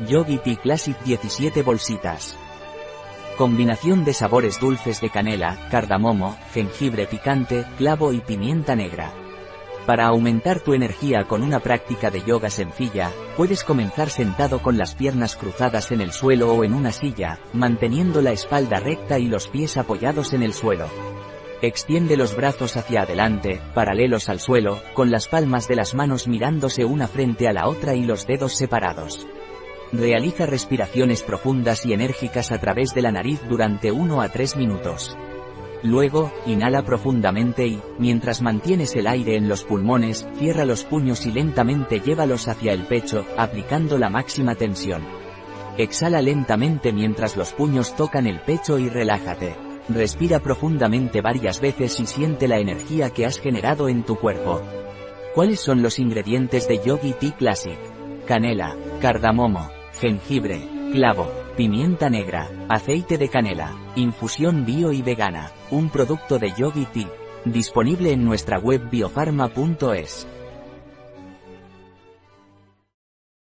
Yogi Tea Classic 17 bolsitas. Combinación de sabores dulces de canela, cardamomo, jengibre picante, clavo y pimienta negra. Para aumentar tu energía con una práctica de yoga sencilla, puedes comenzar sentado con las piernas cruzadas en el suelo o en una silla, manteniendo la espalda recta y los pies apoyados en el suelo. Extiende los brazos hacia adelante, paralelos al suelo, con las palmas de las manos mirándose una frente a la otra y los dedos separados. Realiza respiraciones profundas y enérgicas a través de la nariz durante 1 a 3 minutos. Luego, inhala profundamente y, mientras mantienes el aire en los pulmones, cierra los puños y lentamente llévalos hacia el pecho, aplicando la máxima tensión. Exhala lentamente mientras los puños tocan el pecho y relájate. Respira profundamente varias veces y siente la energía que has generado en tu cuerpo. ¿Cuáles son los ingredientes de Yogi Tea Classic? Canela, cardamomo, jengibre, clavo, pimienta negra, aceite de canela, infusión bio y vegana, un producto de Yogi Tea. Disponible en nuestra web biofarma.es.